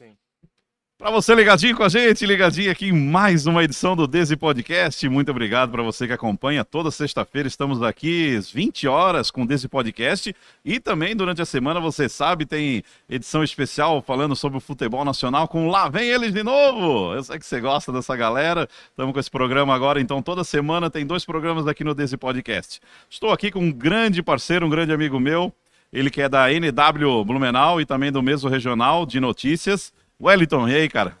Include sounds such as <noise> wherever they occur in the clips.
Sim. Para você ligadinho com a gente, ligadinho aqui em mais uma edição do Desi Podcast. Muito obrigado para você que acompanha. Toda sexta-feira estamos aqui às 20 horas com o Desi Podcast e também durante a semana, você sabe, tem edição especial falando sobre o futebol nacional com Lá Vem Eles de Novo. Eu sei que você gosta dessa galera. Estamos com esse programa agora, então toda semana tem dois programas aqui no Desi Podcast. Estou aqui com um grande parceiro, um grande amigo meu, ele que é da NW Blumenau e também do mesmo regional de notícias. Wellington, e aí, cara?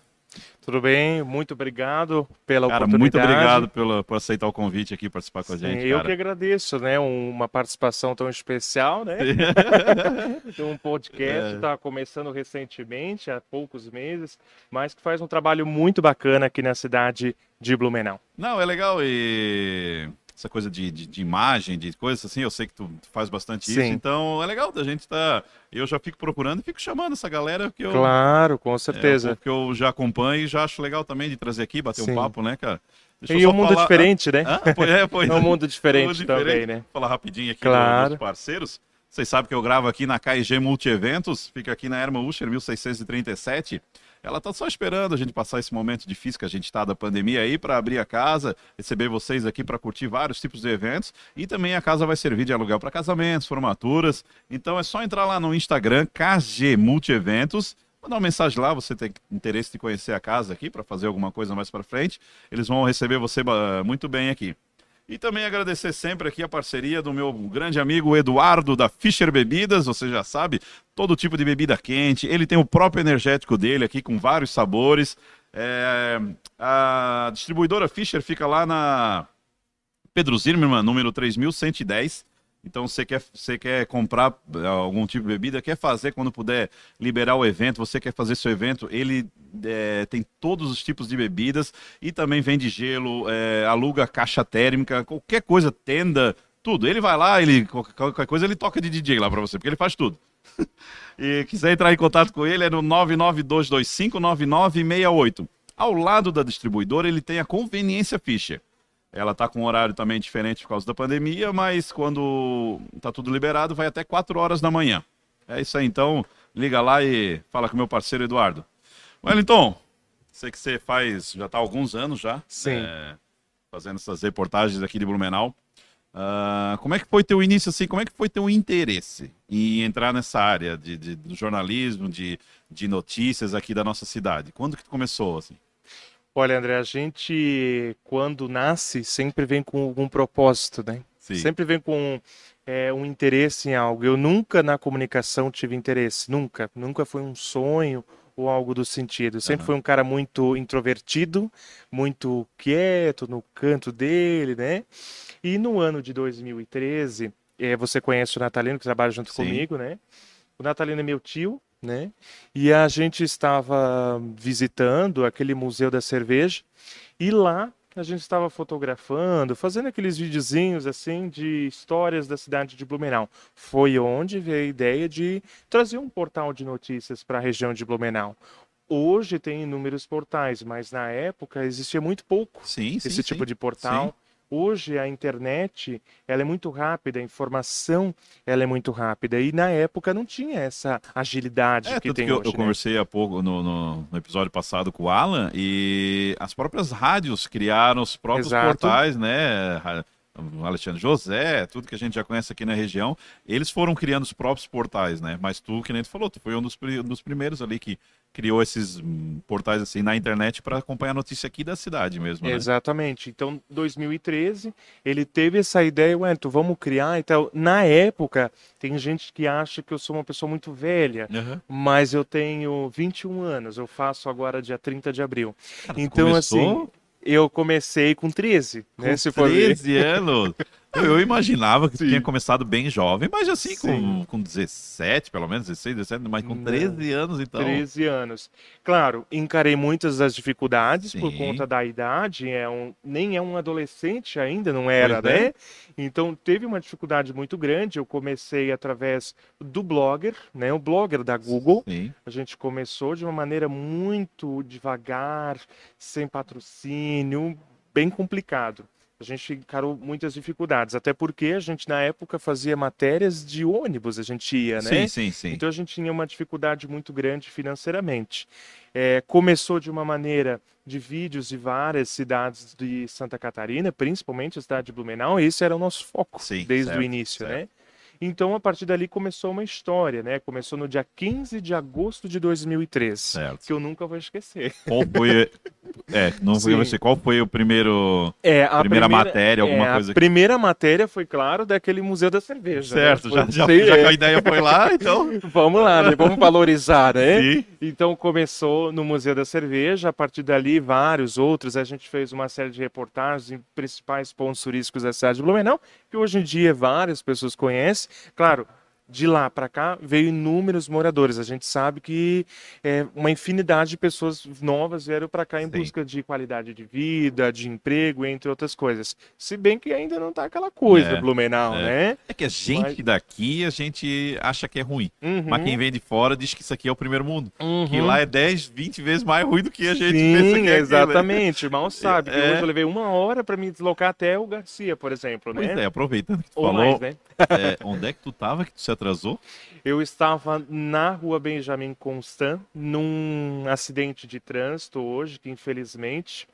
Tudo bem? Muito obrigado pela cara, oportunidade. muito obrigado pela, por aceitar o convite aqui, participar com a Sim, gente, Eu cara. que agradeço, né? Uma participação tão especial, né? <laughs> um podcast, É. está começando recentemente, há poucos meses, mas que faz um trabalho muito bacana aqui na cidade de Blumenau. Não, é legal e essa coisa de, de, de imagem, de coisas assim, eu sei que tu faz bastante isso, Sim. então é legal da gente tá... Eu já fico procurando e fico chamando essa galera que eu... Claro, com é, certeza. que eu já acompanho e já acho legal também de trazer aqui, bater Sim. um papo, né, cara? Deixa e só um mundo falar- diferente, né? Ah, pois é, pois <laughs> É um mundo diferente, Mundo também, né? Vou falar rapidinho aqui Claro. dos parceiros. Vocês sabem que eu gravo aqui na KG Multieventos, fica aqui na Herman Usher 1637. Ela tá só esperando a gente passar esse momento difícil que a gente tá da pandemia aí para abrir a casa, receber vocês aqui para curtir vários tipos de eventos e também a casa vai servir de aluguel para casamentos, formaturas. Então é só entrar lá no Instagram KG Multieventos mandar uma mensagem lá, você tem interesse de conhecer a casa aqui para fazer alguma coisa mais para frente, eles vão receber você ba- muito bem aqui. E também agradecer sempre aqui a parceria do meu grande amigo Eduardo da Fischer Bebidas, você já sabe, todo tipo de bebida quente. Ele tem o próprio energético dele aqui com vários sabores. É, a distribuidora Fischer fica lá na Pedro Zimmermann, número 3110. Então, você quer, você quer comprar eh, algum tipo de bebida, quer fazer quando puder liberar o evento, você quer fazer seu evento, ele eh, tem todos os tipos de bebidas e também vende gelo, eh, aluga caixa térmica, qualquer coisa, tenda, tudo. Ele vai lá, ele qualquer coisa ele toca de DJ lá para você, porque ele faz tudo. <laughs> e quiser entrar em contato com ele é no 992259968. Ao lado da distribuidora, ele tem a Conveniência Fischer. Ela tá com um horário também diferente por causa da pandemia, mas quando tá tudo liberado, vai até 4 horas da manhã. É isso aí, então, liga lá e fala com o meu parceiro Eduardo. Wellington, sei que você faz, já tá há alguns anos já, Sim. é, fazendo essas reportagens aqui de Blumenau. Ah, como é que foi teu início, assim, como é que foi teu interesse em entrar nessa área de, de- do jornalismo, de, de notícias aqui da nossa cidade? Quando que tu começou, assim? Olha, André, a gente, quando nasce, sempre vem com algum propósito, né? Sim. Sempre vem com é, um interesse em algo. Eu nunca na comunicação tive interesse, nunca. Nunca foi um sonho ou algo do sentido. Eu Sempre Aham. fui um cara muito introvertido, muito quieto no canto dele, né? E no ano de 2013, eh, você conhece o Natalino, que trabalha junto Sim. comigo, né? O Natalino é meu tio, né? E a gente estava visitando aquele museu da cerveja e lá a gente estava fotografando, fazendo aqueles videozinhos assim de histórias da cidade de Blumenau. Foi onde veio a ideia de trazer um portal de notícias para a região de Blumenau. Hoje tem inúmeros portais, mas na época existia muito pouco Sim, sim, esse tipo sim. de portal. Hoje a internet ela é muito rápida, a informação ela é muito rápida e na época não tinha essa agilidade É, que tem que hoje. eu né? conversei há pouco no, no- no episódio passado com o Alan e as próprias rádios criaram os próprios Exato. portais, né? Alexandre José, tudo que a gente já conhece aqui na região, eles foram criando os próprios portais, né? Mas tu, que nem tu falou, tu foi um dos, um dos primeiros ali que criou esses hum, portais assim na internet para acompanhar a notícia aqui da cidade mesmo, né? Exatamente. Então, 2013, ele teve essa ideia, ué, então vamos criar. Então, na época, tem gente que acha que eu sou uma pessoa muito velha, Aham. mas eu tenho 21 anos, eu faço agora dia 30 de abril. Cara, Então, começou assim, eu comecei com 13, né? com Se for ver. 13 anos. <laughs> Eu, eu imaginava que Sim. tinha começado bem jovem, mas assim, com, com 17, pelo menos, 16, 17, mas com Não. 13 anos, então. 13 anos. Claro, encarei muitas das dificuldades por Sim. conta da idade, é um, nem é um adolescente ainda, não era, Pois é. né? Então teve uma dificuldade muito grande. Eu comecei através do blogger, né? O blogger da Google. Sim. A gente começou de uma maneira muito devagar, sem patrocínio, bem complicado. A gente encarou muitas dificuldades, até porque a gente na época fazia matérias de ônibus, a gente ia, né? Sim, sim, sim. Então a gente tinha uma dificuldade muito grande financeiramente. É, começou de uma maneira de vídeos de várias cidades de Santa Catarina, principalmente a cidade de Blumenau, e esse era o nosso foco Sim, desde certo, o início, certo. né? Então, a partir dali começou uma história, né? Começou no dia 15 de agosto de 2003, Certo. que eu nunca vou esquecer. Qual foi. <laughs> É, não Sim. você. Qual foi o primeiro. É, a Primeira matéria, alguma é, coisa A que- primeira matéria foi, claro, daquele Museu da Cerveja. né? Certo, Foi- já, já, já que é. a ideia foi lá, <laughs> então. Vamos lá, né? Vamos valorizar, né? Sim. Então começou no Museu da Cerveja, a partir dali vários outros, a gente fez uma série de reportagens em principais pontos turísticos da cidade de Blumenau, que hoje em dia várias pessoas conhecem. Claro, de lá para cá veio inúmeros moradores. A gente sabe que é, uma infinidade de pessoas novas vieram para cá em Sim. busca de qualidade de vida, de emprego, entre outras coisas. Se bem que ainda não tá aquela coisa, É, Blumenau, é. né? É que a gente Mas- daqui, a gente acha que é ruim. Uhum, Mas quem vem de fora diz que isso aqui é o primeiro mundo. Que uhum. lá é 10, 20 vezes mais ruim do que a gente pensa Sim, que é aqui, né? exatamente. Mal <laughs> sabe que É. hoje eu levei uma hora para me deslocar até o Garcia, por exemplo, Pois né? é, aproveitando que tu Ou falou, mais, né? É, onde é que tu tava que tu se atrasou? Eu estava na rua Benjamin Constant, num acidente de trânsito hoje, que infelizmente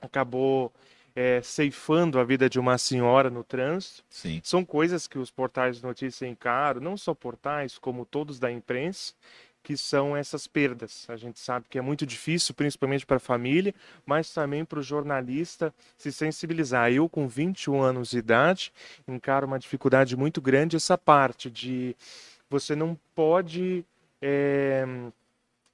acabou é, ceifando a vida de uma senhora no trânsito. Sim. São coisas que os portais de notícia encaram, não só portais, como todos da imprensa, que são essas perdas. A gente sabe que é muito difícil, principalmente para a família, mas também para o jornalista se sensibilizar. Eu, com 21 anos de idade, encaro uma dificuldade muito grande essa parte de você não pode eh,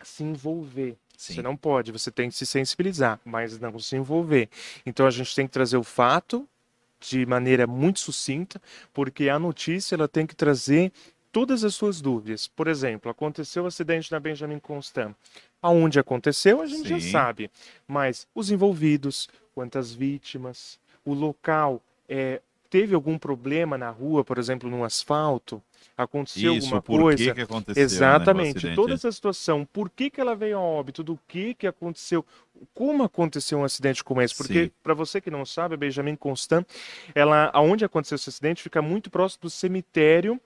se envolver. Sim. Você não pode, você tem que se sensibilizar, mas não se envolver. Então a gente tem que trazer o fato de maneira muito sucinta, porque a notícia ela tem que trazer todas as suas dúvidas. Por exemplo, aconteceu o acidente na Benjamin Constant. Aonde aconteceu, a gente já Sim. sabe. Mas os envolvidos, quantas vítimas, o local, é, teve algum problema na rua, por exemplo, no asfalto? Aconteceu Isso, alguma por coisa? que que aconteceu, né, Exatamente. acidente? Toda essa situação, por que, que ela veio a óbito, do que, que aconteceu, como aconteceu um acidente como esse? Porque, para você que não sabe, a Benjamin Constant, ela, aonde aconteceu esse acidente, fica muito próximo do cemitério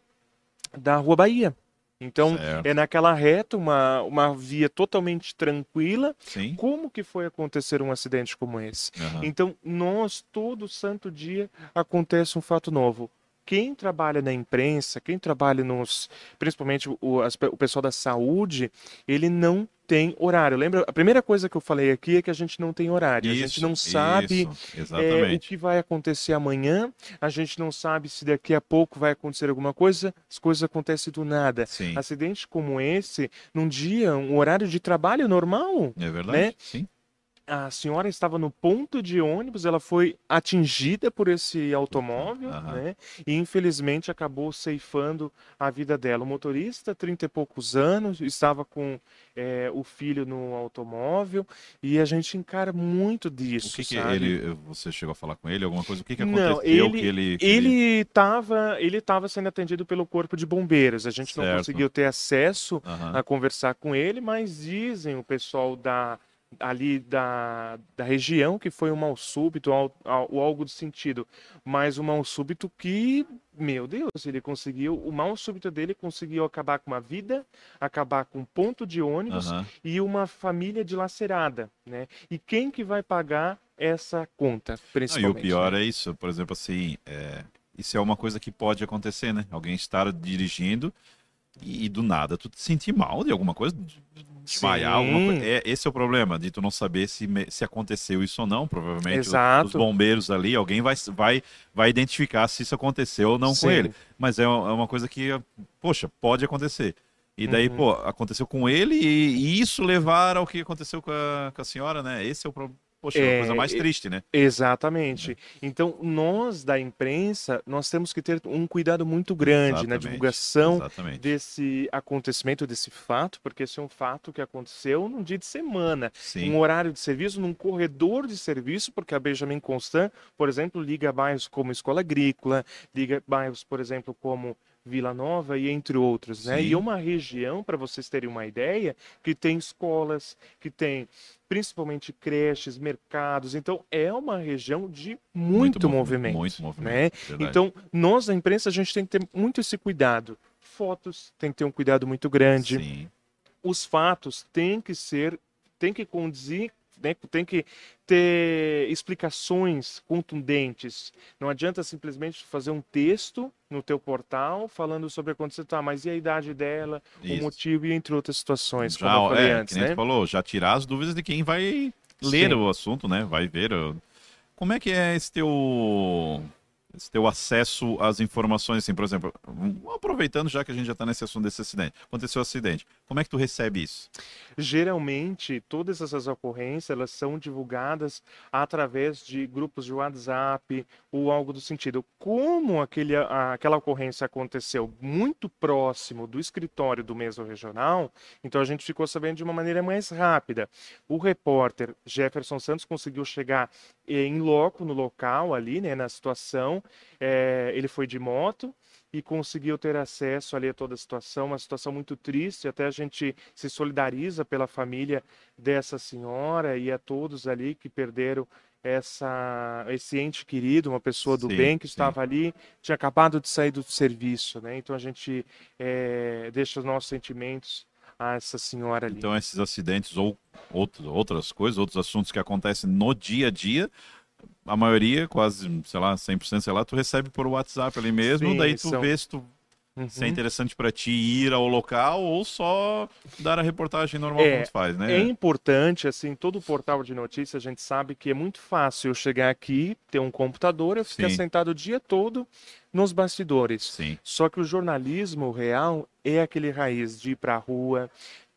da Rua Bahia. Então, Certo. é naquela reta, uma, uma via totalmente tranquila. Sim. Como que foi acontecer um acidente como esse? Aham. Então, nós, todo santo dia, acontece um fato novo. Quem trabalha na imprensa, quem trabalha nos. Principalmente o, as o pessoal da saúde, ele não tem horário. Lembra? A primeira coisa que eu falei aqui é que a gente não tem horário. a gente Isso, não sabe isso, é, o que vai acontecer amanhã, a gente não sabe se daqui a pouco vai acontecer alguma coisa, as coisas acontecem do nada. Sim. Acidentes como esse, num dia, um horário de trabalho normal, É verdade. né? Sim. A senhora estava no ponto de ônibus, ela foi atingida por esse automóvel, Aham. né? E infelizmente acabou ceifando a vida dela. O motorista, 30 e poucos anos, estava com é, o filho no automóvel e a gente encara muito disso, O que, que ele. Você chegou a falar com ele? Alguma coisa? O que, que Não, aconteceu? ele- que ele, que ele- estava ele tava sendo atendido pelo corpo de bombeiros. A gente não Certo. conseguiu ter acesso Aham. a conversar com ele, mas dizem o pessoal da ali da, da região que foi um mal súbito ou algo do sentido, mas um mal súbito que, meu Deus, ele conseguiu, o mal súbito dele conseguiu acabar com uma vida, acabar com um ponto de ônibus Aham. e uma família dilacerada, né? E quem que vai pagar essa conta, Não, e principalmente? o pior né? é isso, por exemplo, assim, é, isso é uma coisa que pode acontecer, né? Alguém estar dirigindo e, do nada tu te sentir mal de alguma coisa, desmaiar, alguma coisa. É, esse é o problema, de tu não saber se, se aconteceu isso ou não. Provavelmente Exato. os bombeiros ali, alguém vai, vai, vai identificar se isso aconteceu ou não com Sim. ele. Mas é uma é uma coisa que, poxa, pode acontecer. E daí, Uhum. pô, aconteceu com ele e, e isso levar ao que aconteceu com a, com a senhora, né? Esse é o problema. Poxa, é É, uma coisa mais e- triste, né? Exatamente. Então, nós da imprensa, nós temos que ter um cuidado muito grande na Exatamente, divulgação Exatamente. desse acontecimento, desse fato, porque esse é um fato que aconteceu num dia de semana, Sim. um horário de serviço, num corredor de serviço, porque a Benjamin Constant, por exemplo, liga bairros como Escola Agrícola, liga bairros, por exemplo, como Vila Nova e entre outros, né? Sim. E uma região, para vocês terem uma ideia, que tem escolas, que tem principalmente creches, mercados. Então é uma região de muito, movi- movimento. Muito movimento. né? Então, nós da imprensa, a gente tem que ter muito esse cuidado. Fotos tem que ter um cuidado muito grande. Sim. Os fatos têm que ser, tem que conduzir, né, tem que ter explicações contundentes. Não adianta simplesmente fazer um texto no teu portal falando sobre a condição, tá, mas e a idade dela, Isso. o motivo e entre outras situações, Já, como eu falei é, antes, né? falou, já tirar as dúvidas de quem vai ler Sim. o assunto, né? Vai ver. Como é que é esse teu, esse teu acesso às informações, assim, por exemplo, um, aproveitando já que a gente já está nesse assunto desse acidente, aconteceu o acidente, como é que tu recebe isso? Geralmente, todas essas ocorrências elas são divulgadas através de grupos de WhatsApp ou algo do sentido. Como aquele, aquela ocorrência aconteceu muito próximo do escritório do mesmo regional, então a gente ficou sabendo de uma maneira mais rápida. O repórter Jefferson Santos conseguiu chegar em loco no local ali, né, na situação. Eh, ele foi de moto e conseguiu ter acesso ali a toda a situação, uma situação muito triste, até a gente se solidariza pela família dessa senhora e a todos ali que perderam essa esse ente querido, uma pessoa do Sim, bem que sim. estava ali, tinha acabado de sair do serviço, né? Então a gente eh, deixa os nossos sentimentos a essa senhora ali. Então, esses acidentes ou outro- outras coisas, outros assuntos que acontecem no dia a dia, a maioria, quase, sei lá, 100%, sei lá, tu recebe por WhatsApp ali mesmo, Sim, daí tu são- vê se tu Uhum. se é interessante para ti ir ao local ou só dar a reportagem normal É, como tu faz, né? É importante, assim, todo portal de notícias, a gente sabe que é muito fácil eu chegar aqui, ter um computador, eu ficar Sim. sentado o dia todo nos bastidores. Sim. Só que o jornalismo real é aquele raiz de ir para a rua,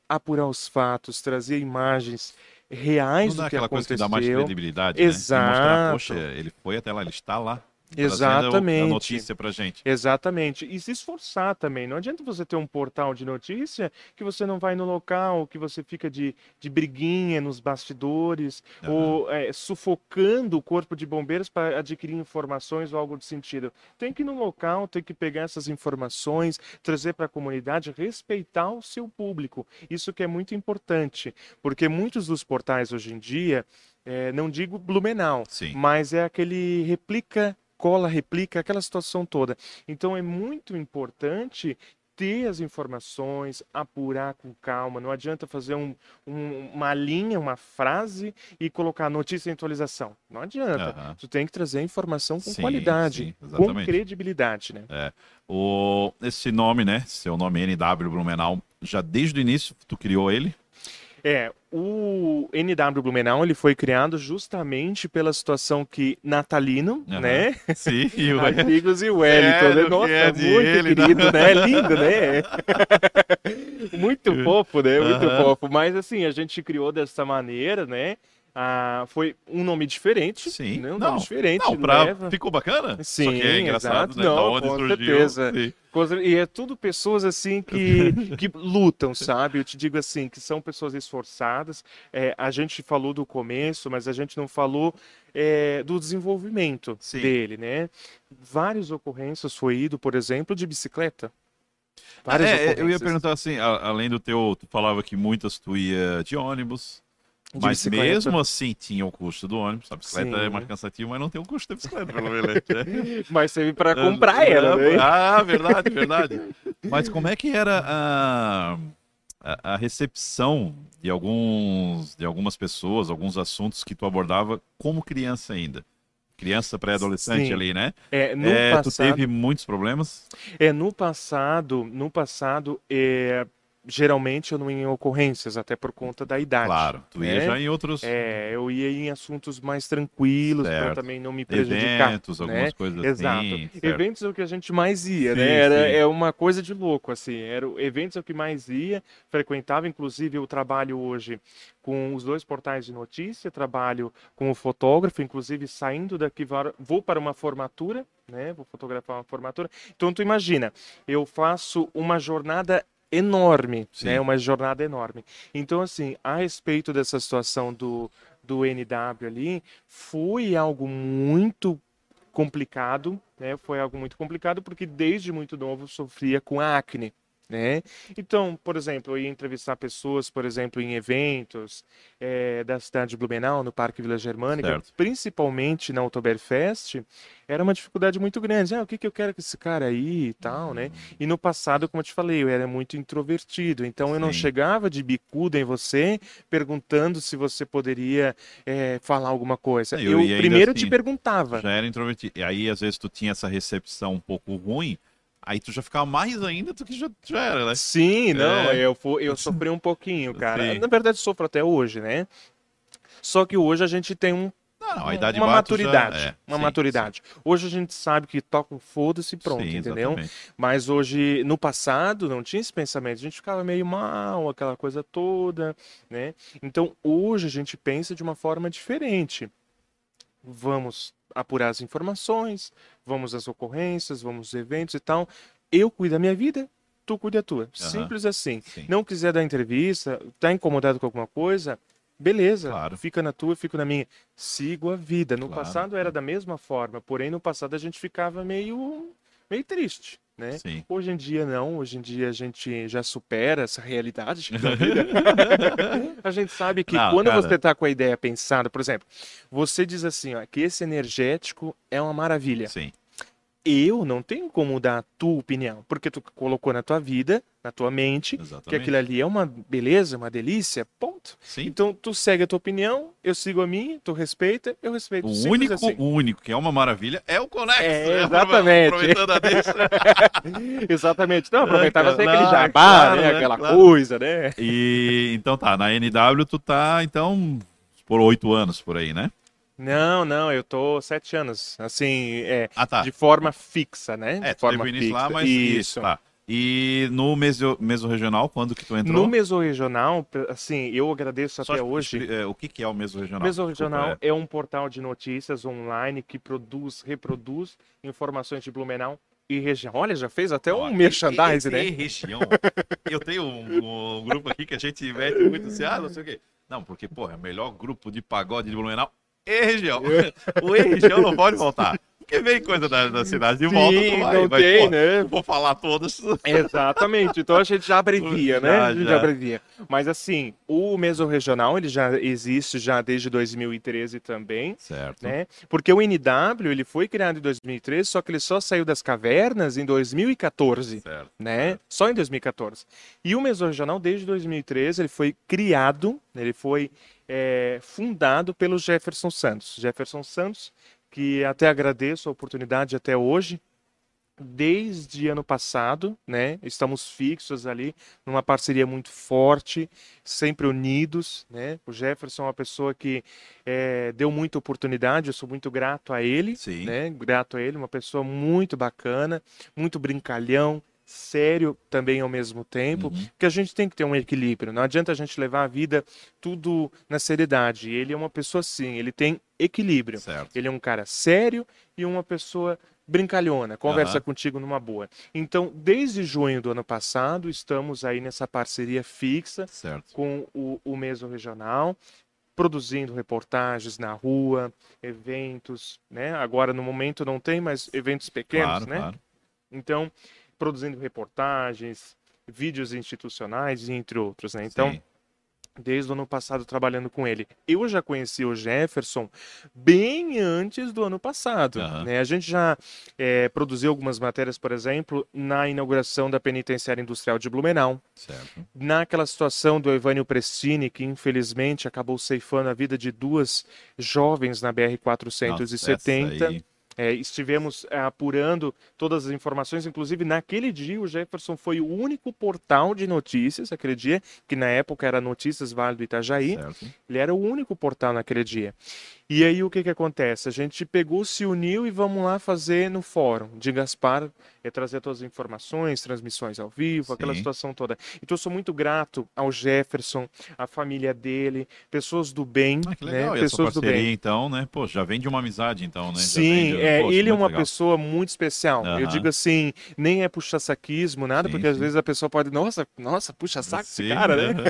apurar os fatos, trazer imagens reais Não dá do que aquela coisa que aconteceu. dá mais credibilidade, né? Exato. mostrar, poxa, ele foi até lá, ele está lá. Exatamente. A notícia pra gente. Exatamente. E se esforçar também. Não adianta você ter um portal de notícia que você não vai no local, que você fica de, de briguinha nos bastidores, Aham. ou é, sufocando o corpo de bombeiros para adquirir informações ou algo de sentido. Tem que ir no local, tem que pegar essas informações, trazer para a comunidade, respeitar o seu público. Isso que é muito importante, porque muitos dos portais hoje em dia, é, não digo Blumenau, Sim. mas é aquele replica, cola, replica, aquela situação toda. Então é muito importante ter as informações, apurar com calma. Não adianta fazer um- um- uma linha, uma frase e colocar notícia em atualização. Não adianta. Aham. Tu tem que trazer informação com Sim, qualidade, sim, com credibilidade, né? O, esse nome, né? Seu nome NW Blumenau, já desde o início tu criou ele? É, o NW Blumenau ele foi criado justamente pela situação que Natalino, Aham. né? Sim, <laughs> e o Amigos e o Wellington, que Nossa, é muito ele, querido, né? Lindo, né? <laughs> muito fofo, né? Muito Aham. fofo. Mas assim, a gente criou dessa maneira, né? Ah, foi um nome diferente. Sim. Né? Um Não, nome diferente. Não, pra... leva- ficou bacana? Só Sim, que é engraçado, exato. né? Não, da onde com surgiu. certeza. Sim. E é tudo pessoas assim que, <laughs> que lutam, sabe? Eu te digo assim, que são pessoas esforçadas. É, a gente falou do começo, mas a gente não falou é, do desenvolvimento Sim. dele, né? Várias ocorrências foi ido, por exemplo, de bicicleta. Várias É, eu ia perguntar assim, além do teu, tu falava que muitas tu ia de ônibus, mas mesmo assim tinha o custo do ônibus. A bicicleta Sim. é mais cansativo, mas não tem o custo da bicicleta, pelo menos. né? <laughs> Mas serve para comprar ela, né? Ah, verdade, verdade. <laughs> Mas como é que era a, a, a recepção de alguns de algumas pessoas, alguns assuntos que tu abordava como criança ainda? Criança pré-adolescente ali, né? É, no É, tu passado, teve muitos problemas? é, no passado, no passado, é, geralmente eu não ia em ocorrências, até por conta da idade. Claro, tu ia né? já em outros É, eu ia em assuntos mais tranquilos para também não me prejudicar. eventos, algumas né? coisas Exato. assim. certo. Eventos é o que a gente mais ia, Sim, né? Era, sim. é uma coisa de louco, assim. Era, o- eventos é o que mais ia, frequentava, inclusive eu trabalho hoje com os dois portais de notícia, trabalho com o fotógrafo, inclusive saindo daqui vou para uma formatura, né? Vou fotografar uma formatura. Então tu imagina, eu faço uma jornada enorme, Sim. né? Uma jornada enorme. Então assim, a respeito dessa situação do do NW ali, foi algo muito complicado, né? Foi algo muito complicado porque desde muito novo sofria com acne. Né? Então, por exemplo, eu ia entrevistar pessoas, por exemplo, em eventos é, da cidade de Blumenau, no Parque Vila Germânica, certo. principalmente na Oktoberfest, era uma dificuldade muito grande. Ah, o que, que eu quero com esse cara aí e tal, né? Uhum. E no passado, como eu te falei, eu era muito introvertido, então Sim. eu não chegava de bicuda em você perguntando se você poderia é, falar alguma coisa. Eu, eu primeiro assim, te perguntava. Já era introvertido. E aí, às vezes, tu tinha essa recepção um pouco ruim, Aí tu já ficava mais ainda do que já, já era, né? Sim, não, é. eu, eu sofri um pouquinho, cara. Sim. Na verdade, sofro até hoje, né? Só que hoje a gente tem um não, não, a idade uma maturidade. Já... É, uma sim, maturidade. Sim. Hoje a gente sabe que toca um foda-se pronto, sim, entendeu? Exatamente. Mas hoje, no passado, não tinha esse pensamento. A gente ficava meio mal, aquela coisa toda, né? Então, hoje a gente pensa de uma forma diferente. Vamos apurar as informações, vamos às ocorrências, vamos aos eventos e tal. Eu cuido da minha vida, tu cuida da tua. Uhum. Simples assim. Sim. Não quiser dar entrevista, tá incomodado com alguma coisa, beleza, claro. fica na tua, fico na minha. Sigo a vida. No claro. passado era da mesma forma, porém no passado a gente ficava meio meio triste. Né? Sim. Hoje em dia não, hoje em dia a gente já supera essa realidade <laughs> <laughs> a gente sabe que não, quando cara... você está com a ideia pensada, por exemplo, você diz assim, ó, que esse energético é uma maravilha. Sim eu não tenho como dar a tua opinião, porque tu colocou na tua vida, na tua mente, Exatamente. que aquilo ali é uma beleza, uma delícia, ponto. Sim. Então tu segue a tua opinião, eu sigo a minha, tu respeita, eu respeito. O único, assim. o único que é uma maravilha é o Conex. É, né? exatamente. Aproveitando a deixa. <laughs> exatamente. Então aproveitava ah, aquele jabá, claro, né? né? aquela claro. coisa, né? E então tá, na NW tu tá então por oito anos por aí, né? Não, não, eu tô sete anos, assim, é, ah, tá. de forma fixa, né? É, de forma fixa. lá, mas isso. Tá. E no meso, meso regional, quando que tu entrou? No meso regional, assim, eu agradeço Só até hoje. É, o que, que é o meso regional? Meso regional é. é um portal de notícias online que produz, reproduz informações de Blumenau e região. Olha, já fez até um merchandising, né? E região. eu tenho um, um, grupo aqui que a gente mete muito assim, ah, não sei o quê. Não, porque, pô, é o melhor grupo de pagode de Blumenau e região. <laughs> O e região não pode voltar. Porque vem coisa da, da cidade de Sim, volta, tu vai. Não mas, tem, pô, né? Vou falar todas. Exatamente. Então a gente já abrevia, <laughs> né? Já, a gente já. já abrevia. Mas assim, o mesorregional, ele já existe já desde 2013 também. Certo. Né? Porque o NW, ele foi criado em 2013, só que ele só saiu das cavernas em 2014. Certo. Né? Certo. Só em 2014. E o mesorregional, desde 2013, ele foi criado, ele foi é, fundado pelo Jefferson Santos. Jefferson Santos, que até agradeço a oportunidade até hoje, desde ano passado, né? Estamos fixos ali numa parceria muito forte, sempre unidos, né? O Jefferson é uma pessoa que é, deu muita oportunidade, eu sou muito grato a ele, Sim. né? Grato a ele, uma pessoa muito bacana, muito brincalhão, sério também ao mesmo tempo, uhum. porque a gente tem que ter um equilíbrio. Não adianta a gente levar a vida tudo na seriedade. Ele é uma pessoa assim, ele tem equilíbrio. Certo. Ele é um cara sério e uma pessoa brincalhona, conversa uhum. contigo numa boa. Então, desde junho do ano passado, estamos aí nessa parceria fixa certo. com o, o Meso Regional, produzindo reportagens na rua, eventos, né? Agora, no momento, não tem, mas eventos pequenos, claro, né? Claro. Então, produzindo reportagens, vídeos institucionais, entre outros, né? Então, Sim. desde o ano passado trabalhando com ele. Eu já conheci o Jefferson bem antes do ano passado. Uhum. Né? A gente já é, produziu algumas matérias, por exemplo, na inauguração da penitenciária industrial de Blumenau. Certo. Naquela situação do Evânio Prestini, que infelizmente acabou ceifando a vida de duas jovens na BR-470. É, estivemos é, apurando todas as informações, inclusive naquele dia o Jefferson foi o único portal de notícias, aquele dia, que na época era Notícias Vale do Itajaí, certo. ele era o único portal naquele dia. E aí o que, que acontece? A gente pegou, se uniu e vamos lá fazer no fórum de Gaspar é trazer todas as informações, transmissões ao vivo, aquela Sim. situação toda. Então eu sou muito grato ao Jefferson, à família dele, pessoas do bem, Ah, que né? legal. E essa Pessoas do parceria, bem. então, né? Pô, já vem de uma amizade, então, né? Sim, de- é, Poxa, ele é uma legal. pessoa muito especial. Eu Aham. digo assim, nem é puxa-saquismo, nada, Sim, porque às sim. vezes a pessoa pode, nossa, nossa, puxa saco esse Sim, cara, né?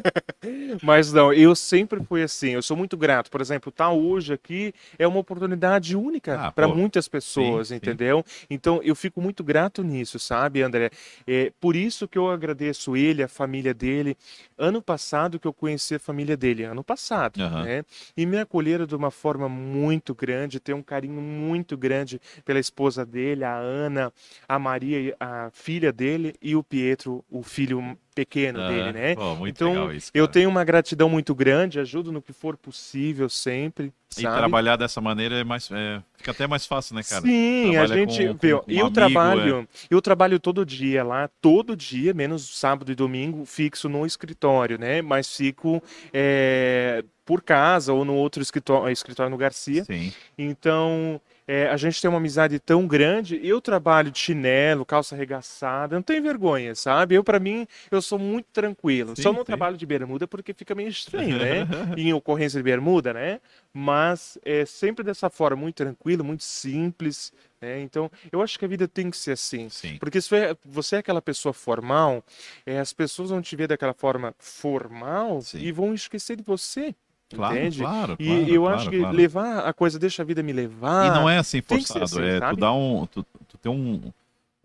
<laughs> Mas não, eu sempre fui assim, eu sou muito grato. Por exemplo, estar hoje aqui é uma oportunidade única Ah, para muitas pessoas, entendeu? Então eu fico muito grato nisso, sabe, André? É por isso que eu agradeço ele, a família dele. Ano passado que eu conheci a família dele, ano passado, Aham. né? E me acolheram de uma forma muito grande, tem um carinho muito grande pela esposa dele, a Ana, a Maria, a filha dele e o Pietro, o filho pequeno dele, Aham. né? Pô, Então, isso. Eu tenho uma gratidão muito grande, ajudo no que for possível sempre, E sabe? trabalhar dessa maneira é mais, é, fica até mais fácil, né, cara? Sim, a Trabalha gente, com- vê, com um eu amigo, trabalho, eu trabalho todo dia lá, todo dia, menos sábado e domingo, fixo no escritório, né? Mas fico é, por casa ou no outro escritório, escritório no Garcia. Sim. Então, é, a gente tem uma amizade tão grande. Eu trabalho de chinelo, calça arregaçada, não tenho vergonha, sabe? Eu, para mim, eu sou muito tranquilo. Sim, Só não sim. trabalho de bermuda porque fica meio estranho, né? <laughs> em ocorrência de bermuda, né? Mas é sempre dessa forma, muito tranquilo, muito simples, né? Então, eu acho que a vida tem que ser assim. Sim. Porque se é- você é aquela pessoa formal, é, as pessoas vão te ver daquela forma formal Sim. e vão esquecer de você. Claro, entende? claro, E claro, eu claro, acho que claro. levar a coisa, deixa a vida me levar. E não é assim forçado, assim, é tu dá um, tu, tu tem um,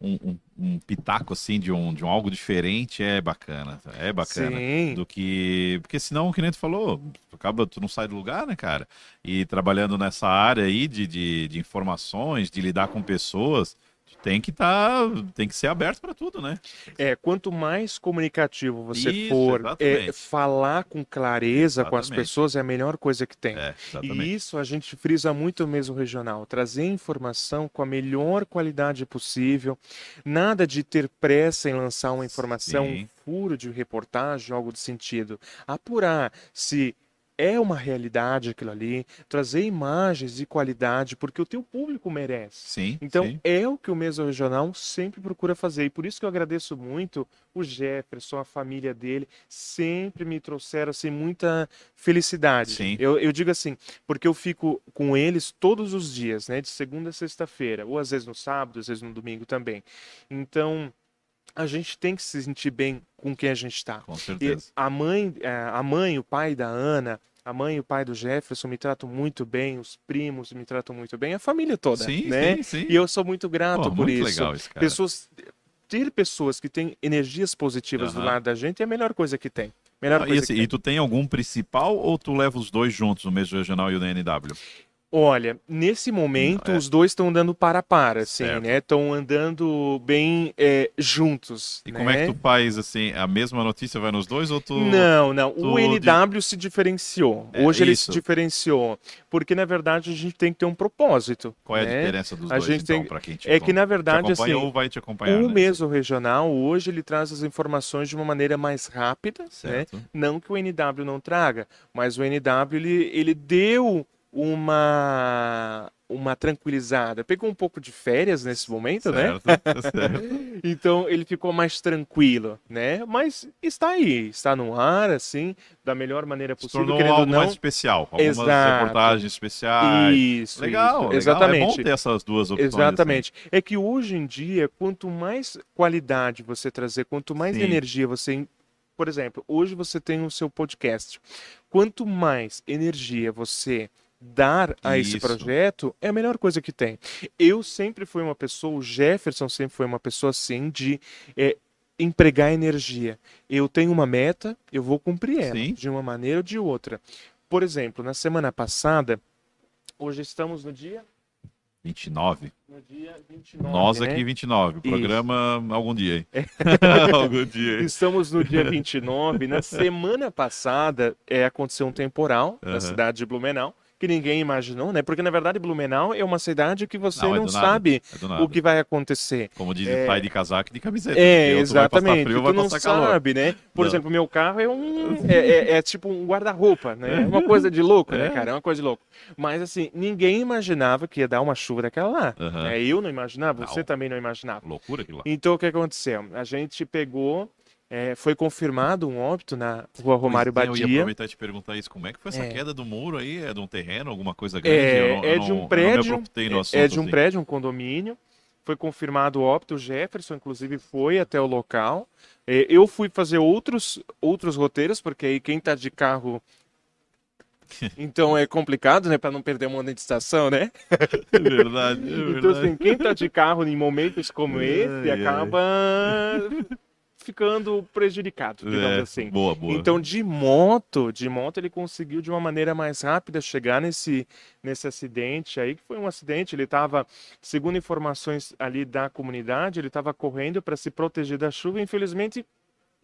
um, um- um pitaco assim de um, de um algo diferente é bacana, é bacana. Sim. Do que, porque senão, que nem tu falou, tu acaba, tu não sai do lugar, né, cara? E trabalhando nessa área aí de, de, de informações, de lidar com pessoas, tem que tá, tem que ser aberto para tudo, né? É, quanto mais comunicativo você Isso, for, é, exatamente. falar com clareza com as Exatamente. pessoas é a melhor coisa que tem. É, E exatamente. isso a gente frisa muito mesmo regional, trazer informação com a melhor qualidade possível, nada de ter pressa em lançar uma informação, Sim. um furo de reportagem, algo de sentido. Apurar se é uma realidade aquilo ali, trazer imagens de qualidade, porque o teu público merece. Sim, Então, sim. é o que o Mesa Regional sempre procura fazer. E por isso que eu agradeço muito o Jefferson, a família dele, sempre me trouxeram assim, muita felicidade. Sim. Eu, eu digo assim, porque eu fico com eles todos os dias, né? De segunda a sexta-feira, ou às vezes no sábado, às vezes no domingo também. Então, a gente tem que se sentir bem com quem a gente está. Com E certeza. a mãe, eh, a mãe, o pai da Ana, a mãe e o pai do Jefferson me tratam muito bem, os primos me tratam muito bem, a família toda, Sim, né? sim, sim. E eu sou muito grato Pô, por muito isso. legal isso, cara. Pessoas ter pessoas que têm energias positivas do Aham. lado da gente é a melhor coisa que tem. Melhor Ah, e, coisa assim, e tem. tu tem algum principal ou tu leva os dois juntos, o mesmo regional e o NW? Olha, nesse momento é. os dois estão andando para a para, assim, Certo. né? Estão andando bem eh, juntos, E né? como é que tu faz, assim, a mesma notícia vai nos dois ou tu... Não, não. tu O NW se diferenciou. É, Hoje ele isso. se diferenciou. Porque, na verdade, a gente tem que ter um propósito. Qual é a né? diferença dos A dois, gente então, tem- pra quem te, É que, na verdade, assim, ou vai te acompanhar, o né? mesmo regional, hoje, ele traz as informações de uma maneira mais rápida, né? Certo. Não que o NW não traga, mas o NW, ele, ele deu uma, uma tranquilizada. Pegou um pouco de férias nesse momento, né? Certo, tá certo. <laughs> Então ele ficou mais tranquilo, né? Mas está aí, está no ar, assim, da melhor maneira Se possível, tornou querendo algo não. mais especial. Algumas Exato. reportagens especiais. Isso, Legal, isso, legal. exatamente. É bom ter essas duas opções. assim. Exatamente. É que hoje em dia, quanto mais qualidade você trazer, quanto mais Sim. energia você. Por exemplo, hoje você tem o seu podcast. Quanto mais energia você dar a esse Isso. projeto, é a melhor coisa que tem. Eu sempre fui uma pessoa, o Jefferson sempre foi uma pessoa assim, de é, empregar energia. Eu tenho uma meta, eu vou cumprir ela, Sim. de uma maneira ou de outra. Por exemplo, na semana passada, hoje estamos no dia 29. no dia 29. Nós né? aqui 29. O Isso. programa algum dia aí. <laughs> algum dia aí. Estamos no dia 29. Na semana passada é, aconteceu um temporal Aham. na cidade de Blumenau, que ninguém imaginou, né? Porque na verdade Blumenau é uma cidade que você Não, não, é nada, sabe É o que vai acontecer. Como diz, É. sai de casaco e de camiseta. É, exatamente. frio tu não calor. sabe, né? Por Não. exemplo, meu carro é um <laughs> é, é- é tipo um guarda-roupa, né? É uma coisa de louco, né, É. cara? É uma coisa de louco. Mas assim, ninguém imaginava que ia dar uma chuva daquela lá. Né? Eu não imaginava, você Não. também não imaginava. Loucura aquilo lá. Então o que aconteceu? A gente pegou, é, foi confirmado um óbito na rua Romário Pois é, Eu ia Badia. aproveitar e te perguntar isso. Como é que foi essa É. queda do muro aí? É de um terreno, alguma coisa grande? É, Eu não- eu é de um prédio, é- assunto, é de um assim. prédio, um condomínio. Foi confirmado o óbito, o Jefferson, inclusive, foi até o local. É, Eu fui fazer outros, outros roteiros, porque aí quem tá de carro. <laughs> Então é complicado, né? Para não perder uma monetização, né? É verdade, é verdade. <laughs> Então, assim, quem tá de carro em momentos como esse Ai, ai. Ficando prejudicado, digamos É, assim. Boa, boa. Então, de moto, de moto, ele conseguiu de uma maneira mais rápida chegar nesse, nesse acidente aí, que foi um acidente. Ele estava, segundo informações ali da comunidade, ele estava correndo para se proteger da chuva e, infelizmente,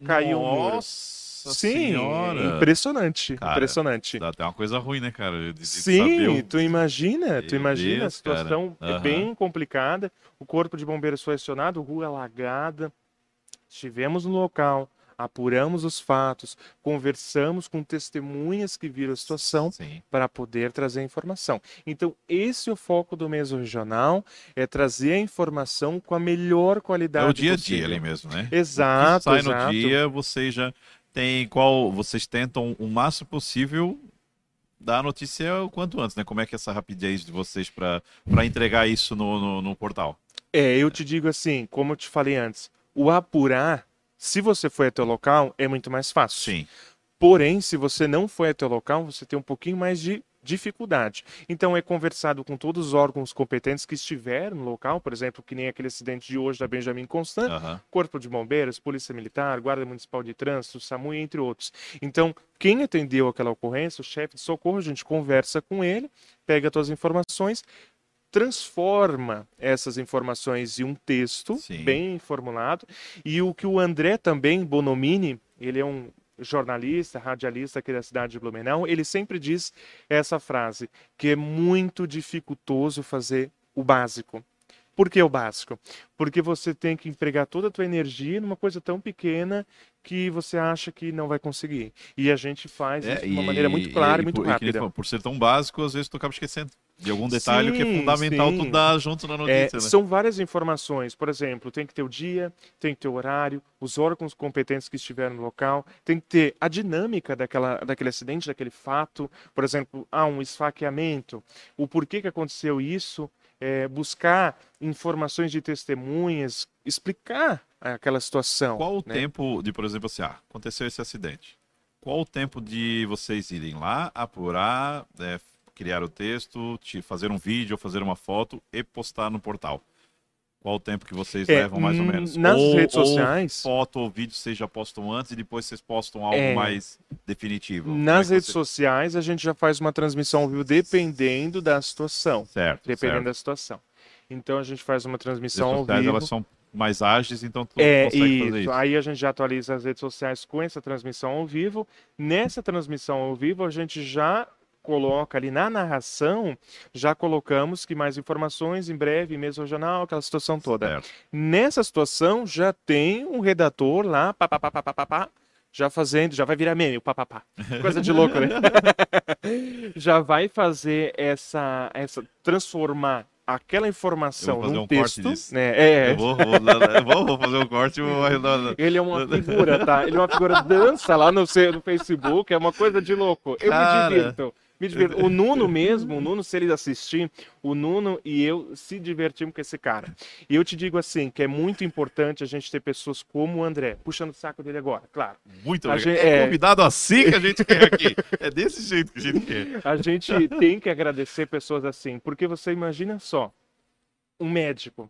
caiu um muro. Nossa Sim, senhora. impressionante, Cara, impressionante. Dá até uma coisa ruim, né, cara? De- de Sim, o- tu imagina, tu Meu imagina a Deus, cara. situação é bem complicada. O corpo de bombeiros foi acionado, rua alagada. Estivemos no local, apuramos os fatos, conversamos com testemunhas que viram a situação para poder trazer informação. Então, esse é o foco do Meso Regional, é trazer a informação com a melhor É qualidade o dia a dia ali mesmo, né? Exato, sai exato. no dia, vocês já tem qual. Vocês tentam o máximo possível dar a notícia o quanto antes, né? Como é que é essa rapidez de vocês para entregar isso no, no, no portal? É, eu te digo assim, como eu te falei antes, o apurar, se você foi até o local, é muito mais fácil. Sim. Porém, se você não foi até o local, você tem um pouquinho mais de dificuldade. Então é conversado com todos os órgãos competentes que estiveram no local, por exemplo, que nem aquele acidente de hoje da Benjamin Constant, Aham. Corpo de Bombeiros, Polícia Militar, Guarda Municipal de Trânsito, SAMU, entre outros. Então, quem atendeu aquela ocorrência, o chefe de socorro, a gente conversa com ele, pega todas as informações, transforma essas informações em um texto Sim. bem formulado. E o que o André também, Bonomini, ele é um jornalista, radialista aqui da cidade de Blumenau, ele sempre diz essa frase, que é muito dificultoso fazer o básico. Por que o básico? Porque você tem que empregar toda a tua energia numa coisa tão pequena que você acha que não vai conseguir. E a gente faz isso de uma É, e- maneira muito clara e, e muito por, rápida. por ser tão básico, às vezes tu acaba esquecendo de algum detalhe que é Sim, fundamental tu sim. dar junto na É, notícia, né? São várias informações. Por exemplo, tem que ter o dia, tem que ter o horário, os órgãos competentes que estiveram no local, tem que ter a dinâmica daquela, daquele acidente, daquele fato. Por exemplo, há um esfaqueamento, o porquê que aconteceu isso, é, buscar informações de testemunhas, explicar aquela situação. Qual o né? tempo de, por exemplo, assim, ah, aconteceu esse acidente. Qual o tempo de vocês irem lá, apurar, é, criar o texto, te fazer um vídeo, fazer uma foto e postar no portal? Qual o tempo que vocês É, levam, mais ou menos? nas Ou- redes ou sociais- foto ou vídeo vocês já postam antes e depois vocês postam algo É. mais definitivo? Como Nas é redes você- sociais, a gente já faz uma transmissão ao vivo dependendo da situação. Certo, Dependendo certo. da situação. Então a gente faz uma transmissão redes ao vivo. elas são mais ágeis, então tu É consegue fazer isso. isso. Aí a gente já atualiza as redes sociais com essa transmissão ao vivo. Nessa transmissão ao vivo, a gente já coloca ali na narração, já colocamos que mais informações em breve, mesmo regional, aquela situação toda. Certo. Nessa situação, já tem um redator lá, pá, pá, pá, pá, pá, pá, pá, já fazendo, já vai virar meme, o papapá. Coisa de louco, né? <laughs> já vai fazer essa, essa transformar aquela informação num um texto, né? É, Eu vou, fazer um corte vou <laughs> ele é uma <laughs> figura, tá? Ele é uma figura dança lá no, no Facebook, é uma coisa de louco. Eu Cara. me divirto. O Nuno <laughs> mesmo, o Nuno, se ele assistir, o Nuno e eu se divertimos com esse cara. E eu te digo assim, que é muito importante a gente ter pessoas como o André, puxando o saco dele agora, claro. Muito A obrigado. gente- É é. convidado assim que a gente quer <laughs> aqui. É desse jeito que a gente quer. A gente tem que agradecer pessoas assim, porque você imagina só, um médico,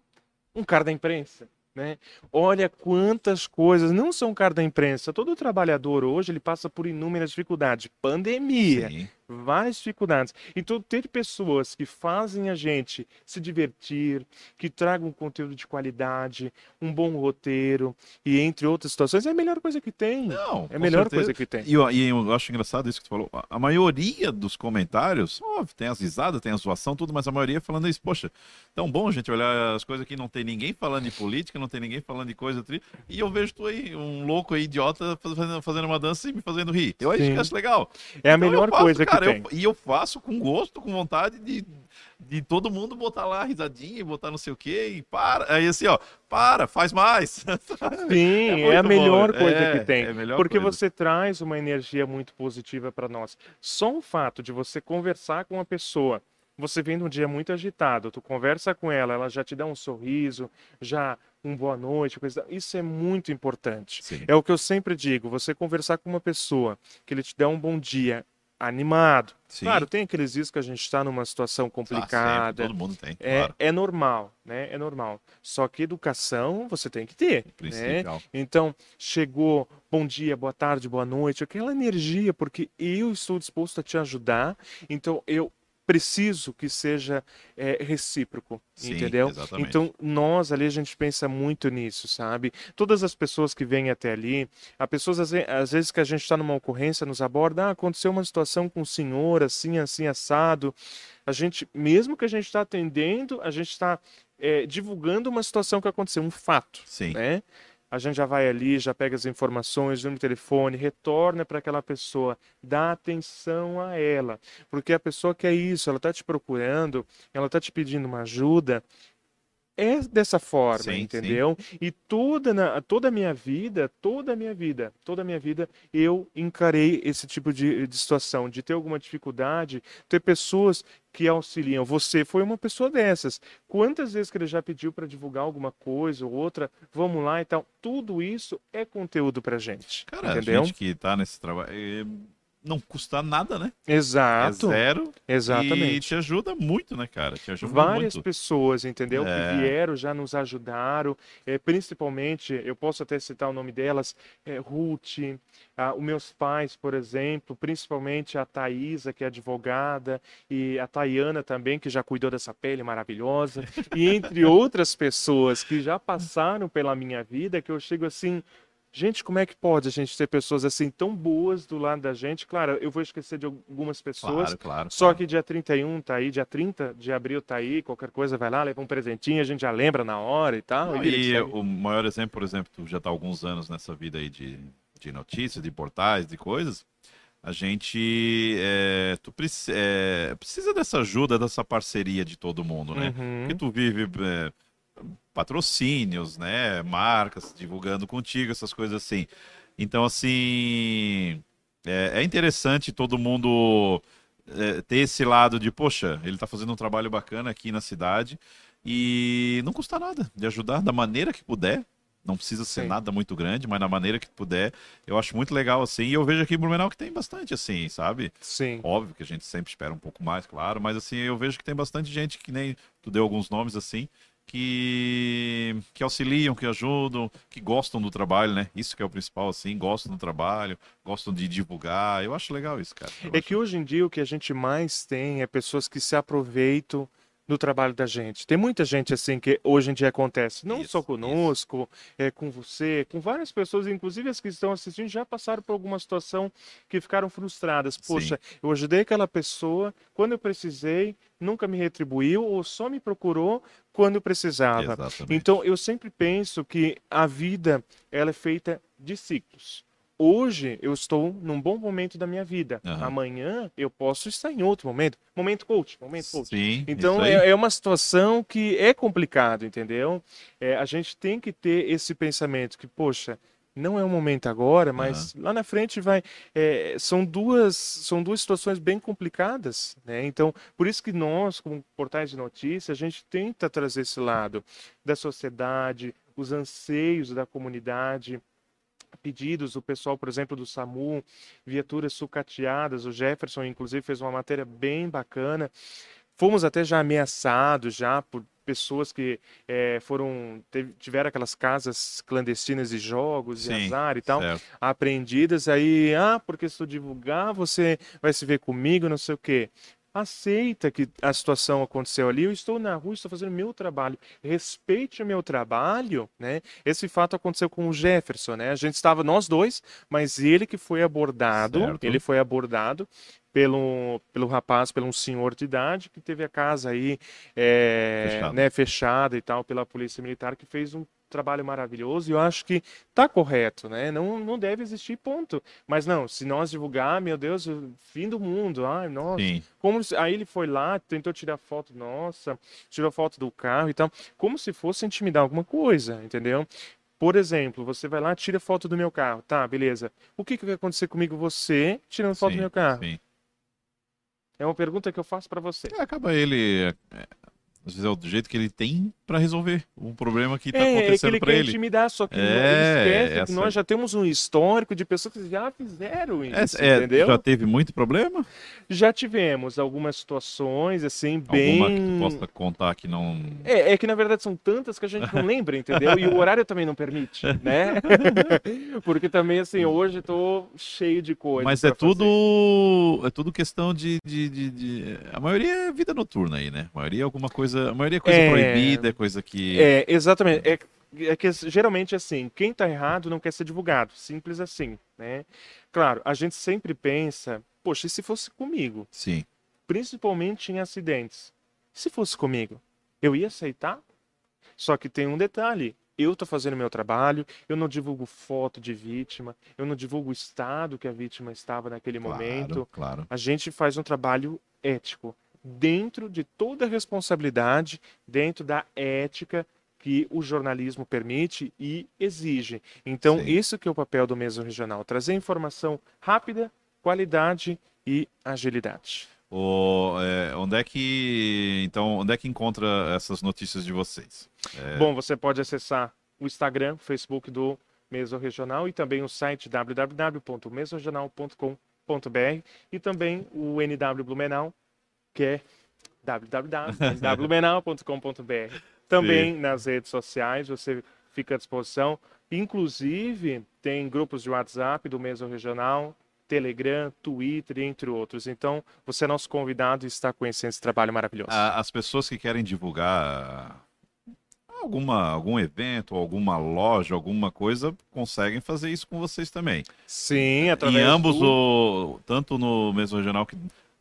um cara da imprensa, né? Olha quantas coisas, não são um cara da imprensa, todo trabalhador hoje ele passa por inúmeras dificuldades, pandemia, Sim. Várias dificuldades. Então, ter pessoas que fazem a gente se divertir, que tragam conteúdo de qualidade, um bom roteiro e entre outras situações é a melhor coisa que tem. Não, é a melhor certeza. coisa que tem. E eu, e eu acho engraçado isso que tu falou. A maioria dos comentários, óbvio, tem as risadas, tem a zoação, tudo, mas a maioria falando isso, poxa, tão bom a gente olhar as coisas que não tem ninguém falando de política, não tem ninguém falando de coisa tri, e eu vejo tu aí, um louco aí, idiota, fazendo, fazendo uma dança e me fazendo rir. Eu acho que legal. É a então, melhor faço, coisa cara, que tem. Eu, e eu faço com gosto, com vontade de, de todo mundo botar lá risadinha, botar não sei o quê, e para. Aí assim, ó, para, faz mais. <laughs> Sim, é, é a melhor bom. coisa é, que tem. É porque coisa. você traz uma energia muito positiva para nós. Só o fato de você conversar com uma pessoa você vem num dia muito agitado, tu conversa com ela, ela já te dá um sorriso, já um boa noite, coisa. Isso é muito importante. Sim. É o que eu sempre digo, você conversar com uma pessoa que ele te dá um bom dia, animado. Sim. Claro, tem aqueles dias que a gente está numa situação complicada. Ah, todo mundo tem. É, claro. é normal, né? É normal. Só que educação você tem que ter. Né? Então, chegou, bom dia, boa tarde, boa noite, aquela energia, porque eu estou disposto a te ajudar. Então, eu preciso que seja é, recíproco, Sim, entendeu? Exatamente. Então nós ali a gente pensa muito nisso, sabe? Todas as pessoas que vêm até ali, a pessoas às, vezes que a gente está numa ocorrência nos aborda, ah, aconteceu uma situação com o senhor assim, assim assado. A gente, mesmo que a gente está atendendo, a gente está é, divulgando uma situação que aconteceu, um fato, Sim. né? A gente já vai ali, já pega as informações, no telefone, retorna para aquela pessoa, dá atenção a ela, porque a pessoa quer isso, ela está te procurando, ela está te pedindo uma ajuda, é dessa forma, sim, entendeu? Sim. E toda, na, toda a minha vida, toda a minha vida, toda a minha vida, eu encarei esse tipo de, de situação, de ter alguma dificuldade, ter pessoas que auxiliam. Você foi uma pessoa dessas. Quantas vezes que ele já pediu para divulgar alguma coisa ou outra, vamos lá e tal. Tudo isso é conteúdo para gente. Cara, entendeu? a gente que está nesse trabalho não custa nada, né? Exato. É zero. Exatamente. E te ajuda muito, né, cara? Te ajuda Várias muito. pessoas, entendeu? É. Que vieram, já nos ajudaram. É, principalmente, eu posso até citar o nome delas, é, Ruth, ah, os meus pais, por exemplo, principalmente a Thaisa, que é advogada, e a Tayana também, que já cuidou dessa pele maravilhosa, e entre <laughs> outras pessoas que já passaram pela minha vida, que eu chego assim, Gente, como é que pode a gente ter pessoas assim tão boas do lado da gente? Claro, eu vou esquecer de algumas pessoas. Claro, claro. Só claro. que dia 31 tá aí, dia 30 de abril tá aí, qualquer coisa vai lá, leva um presentinho, a gente já lembra na hora e tal. e, e o maior exemplo, por exemplo, tu já tá alguns anos nessa vida aí de, de notícias, de portais, de coisas. A gente é, tu é, precisa dessa ajuda, dessa parceria de todo mundo, né? Uhum. Porque tu vive é, patrocínios, né? Marcas divulgando contigo, essas coisas assim. Então, assim, é, é interessante todo mundo é, ter esse lado de, poxa, ele está fazendo um trabalho bacana aqui na cidade e não custa nada de ajudar da maneira que puder. Não precisa ser Sim. nada muito grande, mas na maneira que puder, eu acho muito legal assim. E eu vejo aqui em Blumenau que tem bastante assim, sabe? Sim. Óbvio que a gente sempre espera um pouco mais, claro, mas assim, eu vejo que tem bastante gente que nem tu deu alguns nomes assim, que, que auxiliam, que ajudam, que gostam do trabalho, né? Isso que é o principal, assim, gostam do trabalho, gostam de divulgar. Eu acho legal isso, cara. Eu é acho... que hoje em dia o que a gente mais tem é pessoas que se aproveitam no trabalho da gente. Tem muita gente assim que hoje em dia acontece, não isso, só conosco, isso. é com você, com várias pessoas, inclusive as que estão assistindo já passaram por alguma situação que ficaram frustradas. Poxa, Sim. eu ajudei aquela pessoa quando eu precisei, nunca me retribuiu ou só me procurou quando precisava. Exatamente. Então eu sempre penso que a vida ela é feita de ciclos. Hoje eu estou num bom momento da minha vida. Uhum. Amanhã eu posso estar em outro momento. Momento coach, momento coach. Sim, então é, é, uma situação que é complicado, entendeu? É, a gente tem que ter esse pensamento que, poxa, não é o momento agora, mas uhum. lá na frente vai. É, são duas são duas situações bem complicadas, né? Então, por isso que nós, como portais de notícias, a gente tenta trazer esse lado da sociedade, os anseios da comunidade pedidos, o pessoal, por exemplo, do SAMU, viaturas sucateadas, o Jefferson, inclusive, fez uma matéria bem bacana, fomos até já ameaçados já por pessoas que é, foram teve, tiveram aquelas casas clandestinas de jogos Sim, e azar e tal certo. apreendidas aí ah porque se tu divulgar você vai se ver comigo não sei o quê aceita que a situação aconteceu ali eu estou na rua estou fazendo meu trabalho respeite o meu trabalho né esse fato aconteceu com o Jefferson né a gente estava nós dois mas ele que foi abordado Certo. ele foi abordado pelo, pelo rapaz, pelo um senhor de idade que teve a casa aí é, Fechada. né, fechada e tal pela polícia militar que fez um trabalho maravilhoso e eu acho que tá correto, né? Não, não deve existir ponto. Mas não, se nós divulgar, meu Deus, o fim do mundo, ai, nossa. Sim. Como se- aí ele foi lá, tentou tirar foto, nossa, tirou foto do carro e tal, como se fosse intimidar alguma coisa, entendeu? Por exemplo, você vai lá, tira foto do meu carro, tá, beleza. O que, que vai acontecer comigo você tirando foto sim, do meu carro? sim. É uma pergunta que eu faço pra você. É, Acaba ele. É, às vezes é o jeito que ele tem pra resolver um problema que tá É, é acontecendo ele pra quer ele. intimidar, só que É, esquece que nós já temos um histórico de pessoas que já fizeram É, isso, é, entendeu? já Já... teve muito problema? tivemos algumas situações, assim, bem... Alguma que tu possa contar que não. É, é que na verdade são tantas que a gente não <laughs> lembra, entendeu? E o horário também não permite, né? <laughs> Porque também, assim, hoje eu tô cheio de coisas. Mas é pra fazer. tudo. É tudo questão de, de, de- de- A maioria é vida noturna aí, né? A maioria é alguma coisa. A maioria é coisa É. proibida, é coisa que. É, exatamente. É, é que geralmente assim, quem tá errado não quer ser divulgado. Simples assim, né? Claro, a gente sempre pensa, poxa, e se fosse comigo? Sim. Principalmente em acidentes. Se fosse comigo, eu ia aceitar? Só que tem um detalhe. Eu tô fazendo meu trabalho, eu não divulgo foto de vítima, eu não divulgo o estado que a vítima estava naquele momento. Claro, claro. A gente faz um trabalho ético, dentro de toda a responsabilidade, dentro da ética que o jornalismo permite e exige. Então, Sim. isso que é o papel do Meso Regional, trazer informação rápida, qualidade e agilidade. O, é, onde é que. Então, onde é que encontra essas notícias de vocês? É, Bom, você pode acessar o Instagram, o Facebook do Meso Regional e também o site www.mesoregional.com.br e também o NW Blumenau, que é www.nwblumenau.com.br. Também nas redes sociais você fica à disposição. Inclusive, tem grupos de WhatsApp do Meso Regional, Telegram, Twitter, entre outros. Então, você é nosso convidado e está conhecendo esse trabalho maravilhoso. a- as pessoas que querem divulgar alguma, algum evento, alguma loja, alguma coisa, conseguem fazer isso com vocês também. Sim, através em ambos, do... o, tanto no mesmo regional que,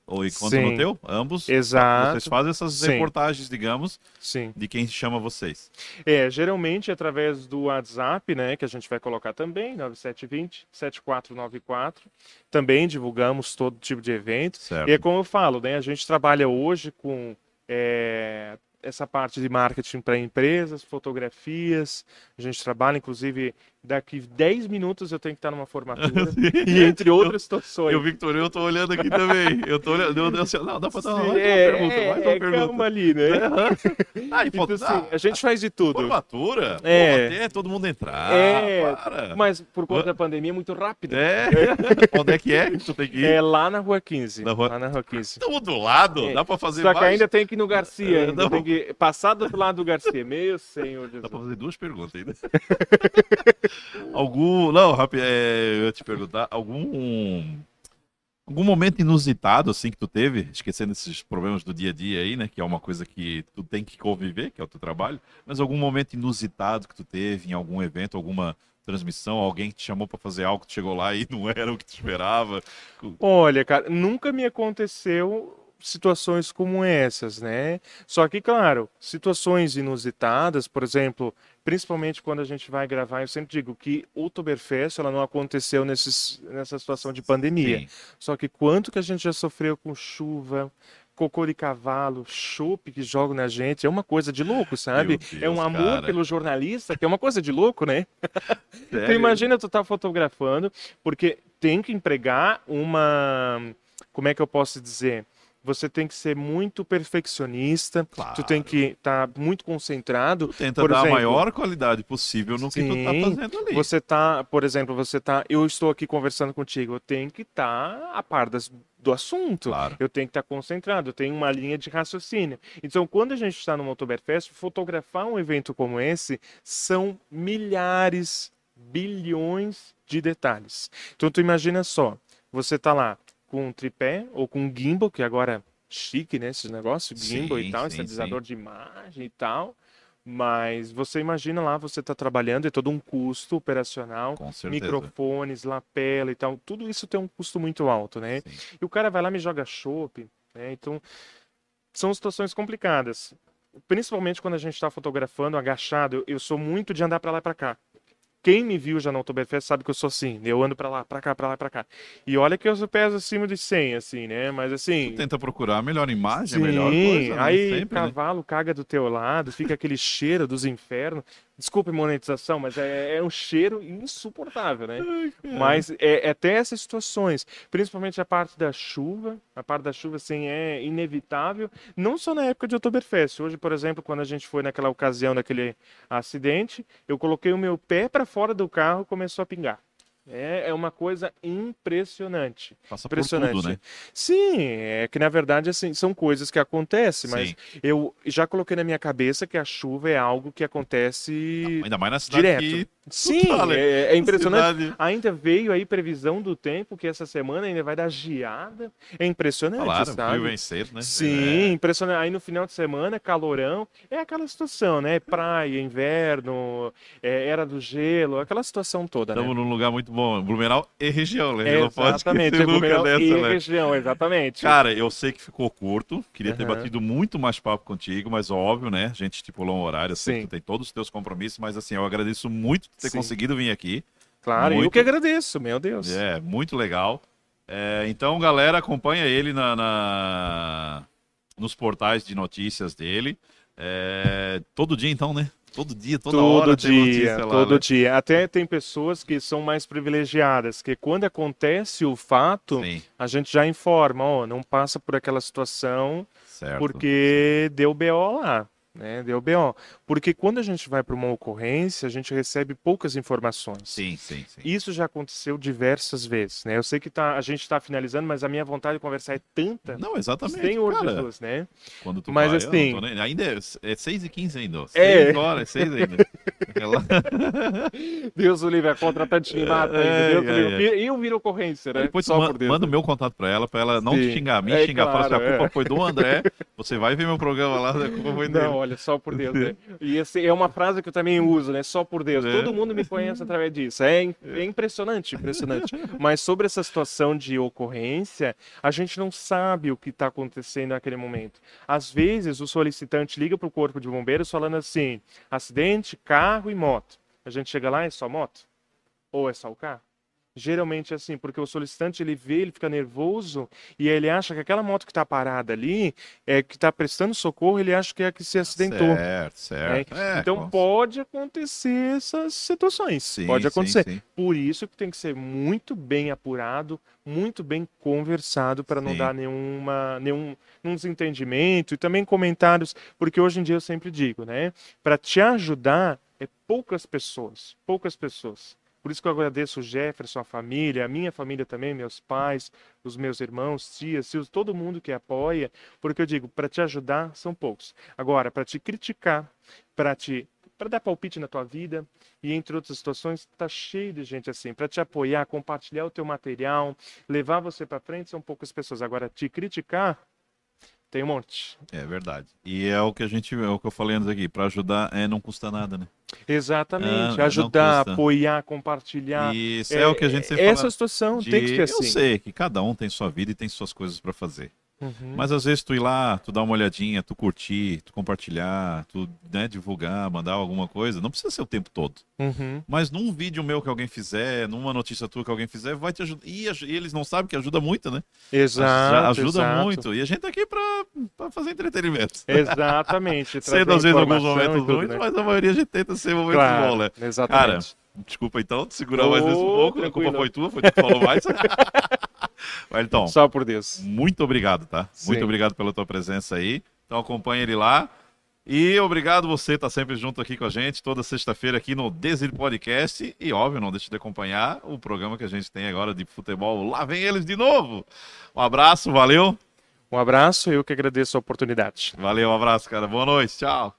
ou quanto Sim. no teu, ambos Exato. vocês fazem essas Sim. reportagens, digamos, Sim. de quem chama vocês. É, geralmente através do WhatsApp, né, que a gente vai colocar também, 9720 7494. Também divulgamos todo tipo de evento. Certo. E é como eu falo, né, a gente trabalha hoje com é, essa parte de marketing para empresas, fotografias. A gente trabalha, inclusive, daqui 10 minutos eu tenho que estar numa formatura. <laughs> e entre outras situações. Eu, Victor, eu tô olhando aqui também. Eu tô olhando. Eu, eu, não, dá pra dar uma, é, pergunta, é, mais uma é, pergunta. calma ali, né? <laughs> Ah, e Então, foto, assim, a gente faz de tudo. formatura? É. Pô, até todo mundo entrar. É, para. Mas por conta da pandemia é muito rápido. É. <laughs> Onde é que é que tu tem que ir? É lá na Rua 15. Na rua- Lá na Rua 15. Estamos do lado, É. dá pra fazer Só que mais. ainda tem que ir no Garcia. É, ainda não. tem que passar do lado do Garcia. Meu Senhor Dá pra Jesus. fazer duas perguntas ainda. Algum. Não, rápido, é, eu ia te perguntar, algum. Algum momento inusitado, assim, que tu teve, esquecendo esses problemas do dia a dia aí, né? Que é uma coisa que tu tem que conviver, que é o teu trabalho, mas algum momento inusitado que tu teve em algum evento, alguma transmissão, alguém que te chamou pra fazer algo, tu chegou lá e <laughs> não era o que tu esperava. Olha, cara, nunca me aconteceu situações como essas, né? Só que, claro, situações inusitadas, por exemplo, principalmente quando a gente vai gravar, eu sempre digo que o Oktoberfest ela não aconteceu nesses, nessa situação de pandemia. Sim. Só que quanto que a gente já sofreu com chuva, cocô de cavalo, chope que jogam na gente, é uma coisa de louco, sabe? Meu é um Deus, amor cara. pelo jornalista, que é uma coisa de louco, né? <laughs> Imagina tu tá fotografando, porque tem que empregar uma, como é que eu posso dizer? Você tem que ser muito perfeccionista, Claro. tu tem que estar muito concentrado. Tenta Por dar exemplo, a maior qualidade possível no que tu tá Sim, fazendo ali. Você tá, por exemplo, você tá, eu estou aqui conversando contigo, eu tenho que estar a par das- do assunto. Claro. Eu tenho que estar concentrado, eu tenho uma linha de raciocínio. Então, quando a gente está no Oktoberfest, fotografar um evento como esse são milhares, bilhões de detalhes. Então, tu imagina só, você tá lá com um tripé ou com um gimbal, que agora é chique, né, esses negócios, gimbal Sim, e tal, sim, estabilizador de imagem e tal. Mas você imagina lá, você está trabalhando, é todo um custo operacional, microfones, lapela e tal. Tudo isso tem um custo muito alto, né? Sim. E o cara vai lá e me joga chopp, né? Então, são situações complicadas. Principalmente quando a gente está fotografando agachado, eu, eu sou muito de andar para lá e para cá. Quem me viu já no Oktoberfest sabe que eu sou assim. Eu ando para lá, para cá, para lá, para cá. E olha que eu peso acima de 100, assim, né? Mas assim, Tenta procurar a melhor imagem, Sim, a melhor coisa, né? aí Sempre, né? cavalo caga do teu lado, fica aquele cheiro dos infernos. Desculpe monetização, mas é, é um cheiro insuportável, né? Mas é, é até essas situações, principalmente a parte da chuva, a parte da chuva assim é inevitável, não só na época de Oktoberfest. Hoje, por exemplo, quando a gente foi naquela ocasião daquele acidente, eu coloquei o meu pé para fora do carro e começou a pingar. É, é uma coisa impressionante. Passa por Impressionante. tudo, né? Sim, é que na verdade assim, são coisas que acontecem, mas Sim. eu já coloquei na minha cabeça que a chuva é algo que acontece Ainda mais na cidade direto. Sim, tá, né? é, é impressionante. cidade- Ainda veio aí previsão do tempo que essa semana ainda vai dar geada. É impressionante, Claro, sabe? vem cedo, né? Sim, impressionante. Aí no final de semana, calorão, é aquela situação, né? Praia, inverno, é, era do gelo, aquela situação toda, né? Estamos num lugar muito bom. Blumenau e região, né? Não pode Exatamente, esquecer é Blumenau e né? região, exatamente. Cara, eu sei que ficou curto. Queria ter Aham. batido muito mais papo contigo, mas óbvio, né? A gente estipulou um horário, eu sei Sim. que tu tem todos os teus compromissos, mas assim, eu agradeço muito por ter Sim. conseguido vir aqui. claro, eu muito- que agradeço, meu Deus. É, muito legal. É, então, galera, acompanha ele na, na- nos portais de notícias dele. É, todo dia, então, né? Todo dia, toda todo hora dia, lá, todo né? dia. Até tem pessoas que são mais privilegiadas, que quando acontece o fato, Sim, a gente já informa, ó, não passa por aquela situação certo. porque deu BO lá, né? Deu BO. Porque quando a gente vai para uma ocorrência, a gente recebe poucas informações. Sim, sim, sim. Isso já aconteceu diversas vezes, né? Eu sei que tá, a gente está finalizando, mas a minha vontade de conversar é tanta. Não, exatamente. Senhor cara. Jesus, né? Quando tu Mas vai, eu assim- nem- ainda é, é 6 e 15 ainda. ó. É. 6 horas, 6 ainda. <laughs> Deus o livre, a contratante me mata ainda. É, Deus o é. E eu viro ocorrência, né? Depois Só manda o meu contato pra ela, pra ela não Sim. te xingar, me É, xingar, assim, a claro, culpa é. foi do André, você vai ver meu programa lá, a culpa foi dele. Não, olha, só por Deus, né? <laughs> E esse é uma frase que eu também uso, né? Só por Deus. É. Todo mundo me conhece através disso. É, é impressionante, impressionante. <laughs> Mas sobre essa situação de ocorrência, a gente não sabe o que está acontecendo naquele momento. Às vezes, o solicitante liga para o corpo de bombeiros falando assim: acidente, carro e moto. A gente chega lá, é só moto? Ou é só o carro? Geralmente é assim, porque o solicitante ele vê, ele fica nervoso e ele acha que aquela moto que está parada ali, é que está prestando socorro, ele acha que é a que se acidentou. Certo, certo. É, então pode acontecer essas situações. Sim, pode sim, acontecer. sim. Por isso que tem que ser muito bem apurado, muito bem conversado para não Sim. dar nenhuma, nenhum, nenhum desentendimento e também comentários, porque hoje em dia eu sempre digo, né? Para te ajudar é poucas pessoas, poucas pessoas. Por isso que eu agradeço o Jefferson, a família, a minha família também, meus pais, os meus irmãos, tias, tios, todo mundo que apoia, porque eu digo, para te ajudar são poucos. Agora, para te criticar, para te para dar palpite na tua vida e entre outras situações, tá cheio de gente assim, para te apoiar, compartilhar o teu material, levar você para frente, são poucas pessoas. Agora te criticar tem um monte. É verdade. E é o que a gente, é o que eu falei antes aqui, pra ajudar é não custa nada, né? Exatamente, Ah, ajudar, apoiar, compartilhar. Isso é, o que a gente sempre Essa fala. situação de- tem que ser assim. Eu sei que cada um tem sua vida e tem suas coisas pra fazer. Uhum. Mas às vezes tu ir lá, tu dar uma olhadinha, tu curtir, tu compartilhar, tu né, divulgar, mandar alguma coisa, não precisa ser o tempo todo. Uhum. Mas num vídeo meu que alguém fizer, numa notícia tua que alguém fizer, vai te ajudar. E, e eles não sabem que ajuda muito, né? Exato. Ajuda exato. muito. E a gente tá aqui pra, pra fazer entretenimento. Exatamente. <laughs> Sendo às vezes alguns momentos tudo, ruins, né? mas a maioria a gente tenta ser momentos Claro, bons, né? Exatamente. Desculpa então, te segurar mais esse um pouco. Tranquilo. A culpa foi tua, foi tu que falou mais. <laughs> Wellington. Só por Deus. Muito obrigado, tá? Sim. Muito obrigado pela tua presença aí. Então acompanha ele lá. E obrigado você estar tá sempre junto aqui com a gente, toda sexta-feira aqui no Desir Podcast. E óbvio, não deixe de acompanhar o programa que a gente tem agora de futebol. Lá vem eles de novo. Um abraço, valeu. Um abraço, eu que agradeço a oportunidade. Valeu, um abraço, cara. Boa noite, tchau.